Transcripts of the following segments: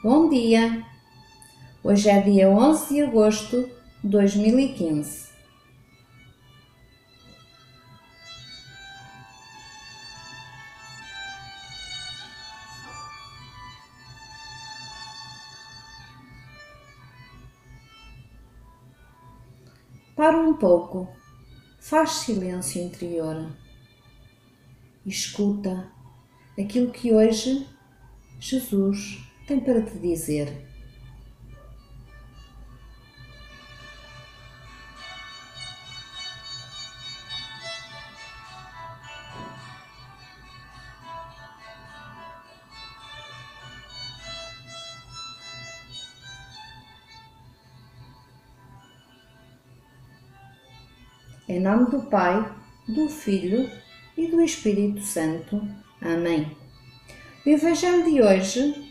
Bom dia! Hoje é dia 11 de agosto de 2015. Para um pouco, faz silêncio interior. Escuta aquilo que hoje Jesus tem para te dizer. Em nome do Pai, do Filho e do Espírito Santo. Amém. O Evangelho de hoje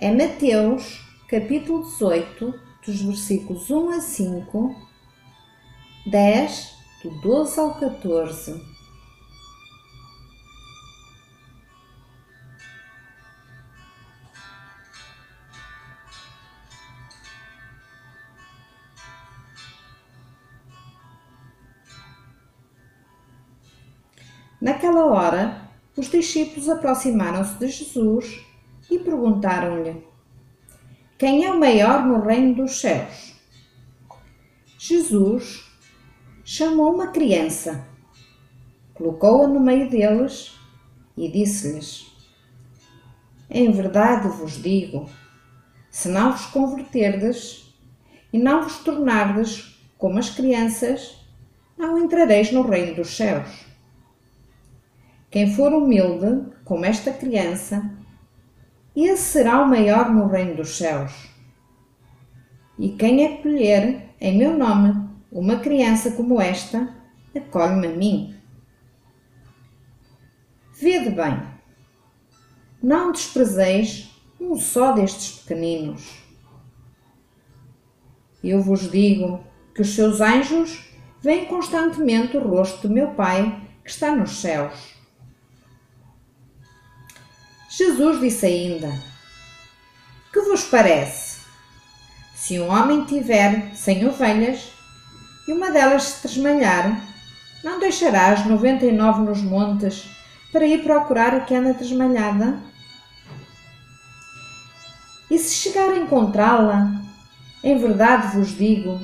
é Mateus, capítulo 18, dos versículos 1 a 5, 10, do 12 ao 14. Naquela hora, os discípulos aproximaram-se de Jesus e perguntaram-lhe: Quem é o maior no reino dos céus? Jesus chamou uma criança, colocou-a no meio deles e disse-lhes: Em verdade vos digo, se não vos converterdes e não vos tornardes como as crianças, não entrareis no reino dos céus. Quem for humilde, como esta criança, esse será o maior no reino dos céus. E quem acolher em meu nome uma criança como esta, acolhe-me a mim. Vede bem, não desprezeis um só destes pequeninos. Eu vos digo que os seus anjos veem constantemente o rosto do meu Pai que está nos céus. Jesus disse ainda: Que vos parece? Se um homem tiver cem ovelhas e uma delas se tresmalhar, não deixará as noventa e nove nos montes para ir procurar a que anda tresmalhada? E se chegar a encontrá-la, em verdade vos digo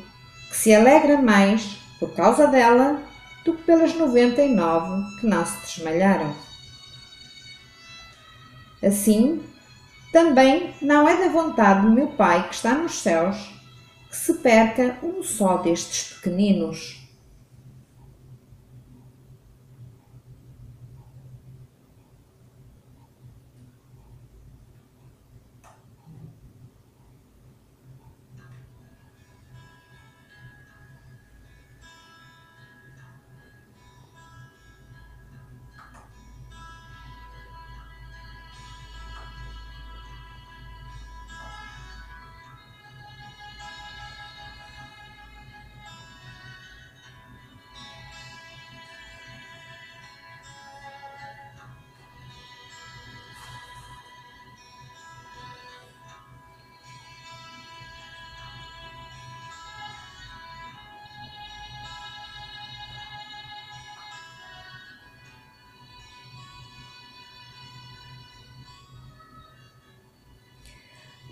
que se alegra mais por causa dela do que pelas noventa e nove que não se desmalharam. Assim, também não é da vontade do meu Pai que está nos céus que se perca um só destes pequeninos.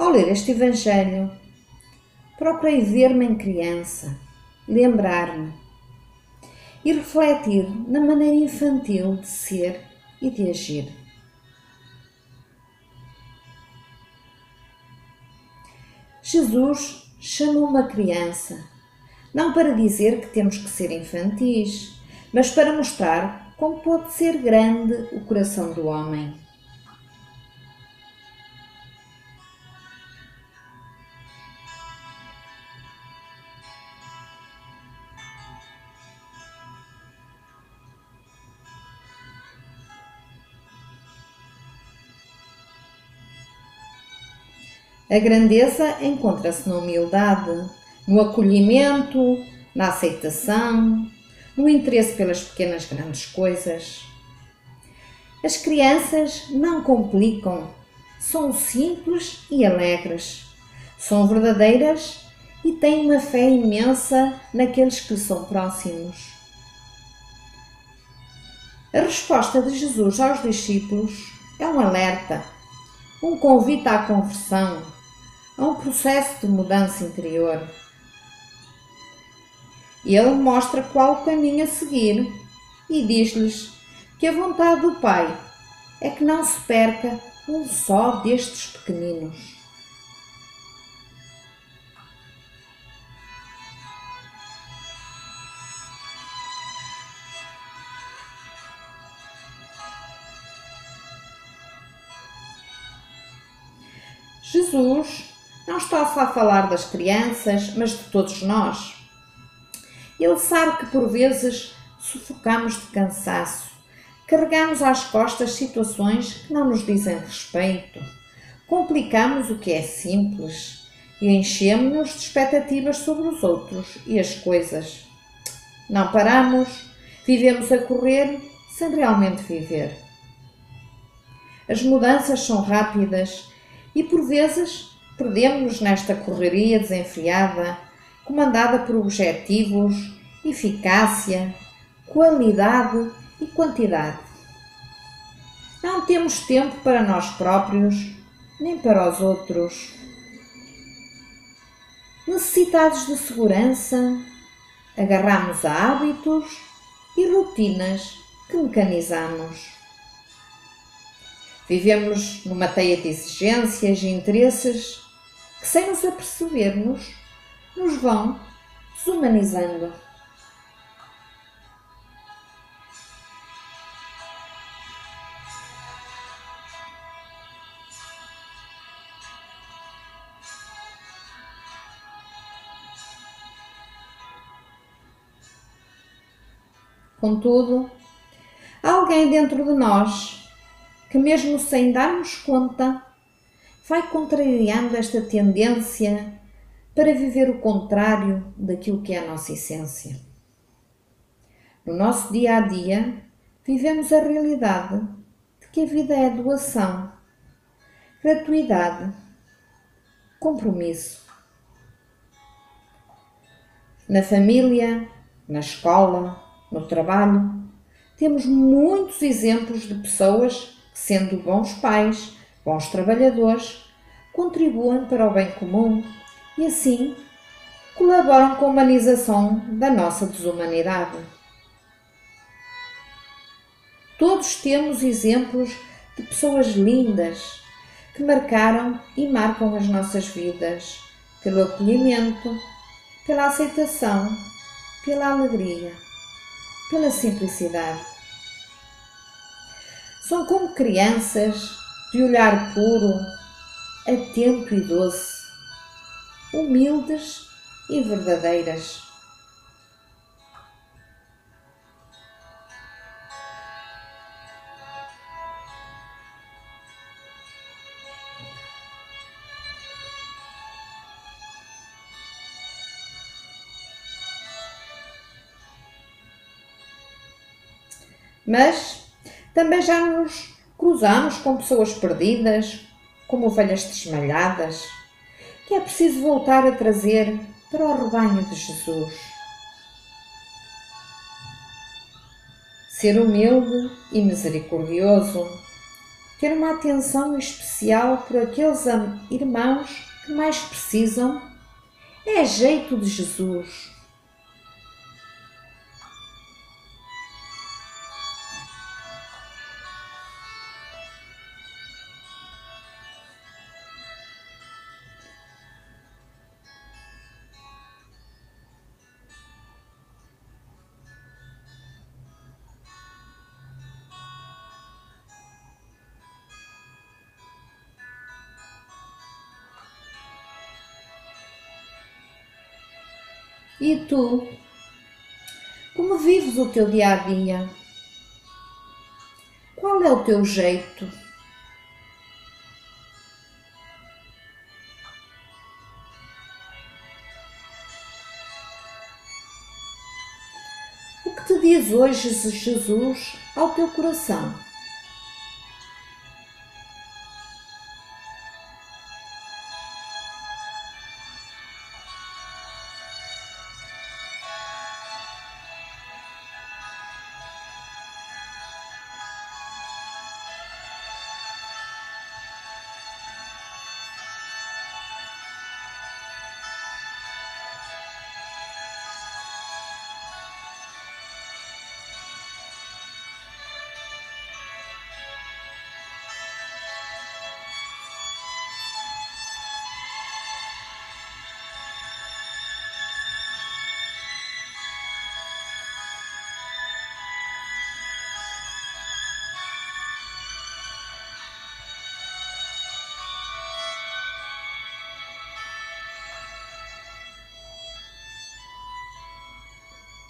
Ao ler este Evangelho, procurei ver-me em criança, lembrar-me e refletir na maneira infantil de ser e de agir. Jesus chamou uma criança, não para dizer que temos que ser infantis, mas para mostrar como pode ser grande o coração do homem. A grandeza encontra-se na humildade, no acolhimento, na aceitação, no interesse pelas pequenas grandes coisas. As crianças não complicam, são simples e alegres, são verdadeiras e têm uma fé imensa naqueles que são próximos. A resposta de Jesus aos discípulos é um alerta, um convite à conversão, a um processo de mudança interior. Ele mostra qual o caminho a seguir e diz-lhes que a vontade do Pai é que não se perca um só destes pequeninos. Jesus não está só a falar das crianças, mas de todos nós. Ele sabe que por vezes sufocamos de cansaço, carregamos às costas situações que não nos dizem respeito, complicamos o que é simples e enchemos-nos de expectativas sobre os outros e as coisas. Não paramos, vivemos a correr sem realmente viver. As mudanças são rápidas e por vezes perdemos-nos nesta correria desenfreada, comandada por objetivos, eficácia, qualidade e quantidade. Não temos tempo para nós próprios, nem para os outros. Necessitados de segurança, agarramos a hábitos e rotinas que mecanizamos. Vivemos numa teia de exigências e interesses que, sem nos apercebermos, nos vão desumanizando. Contudo, há alguém dentro de nós que, mesmo sem darmos conta, vai contrariando esta tendência para viver o contrário daquilo que é a nossa essência. No nosso dia a dia, vivemos a realidade de que a vida é doação, gratuidade, compromisso. Na família, na escola, no trabalho, temos muitos exemplos de pessoas sendo bons pais, bons trabalhadores, contribuem para o bem comum e assim colaboram com a humanização da nossa desumanidade. Todos temos exemplos de pessoas lindas que marcaram e marcam as nossas vidas pelo acolhimento, pela aceitação, pela alegria, pela simplicidade. São como crianças de olhar puro, atento e doce, humildes e verdadeiras. Mas também já nos cruzamos com pessoas perdidas, como ovelhas desmalhadas, que é preciso voltar a trazer para o rebanho de Jesus. Ser humilde e misericordioso, ter uma atenção especial por aqueles irmãos que mais precisam, é jeito de Jesus. E tu? Como vives o teu dia a dia? Qual é o teu jeito? O que te diz hoje Jesus ao teu coração?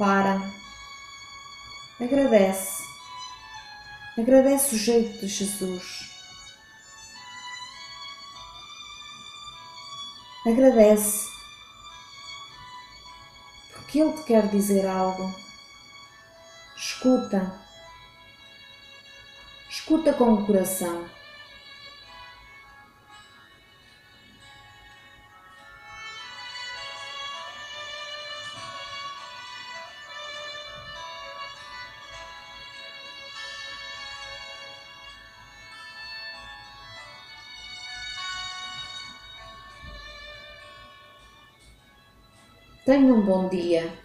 Para. Agradece. Agradece o jeito de Jesus. Agradece. Porque Ele te quer dizer algo. Escuta. Escuta com o coração. Tenha um bom dia.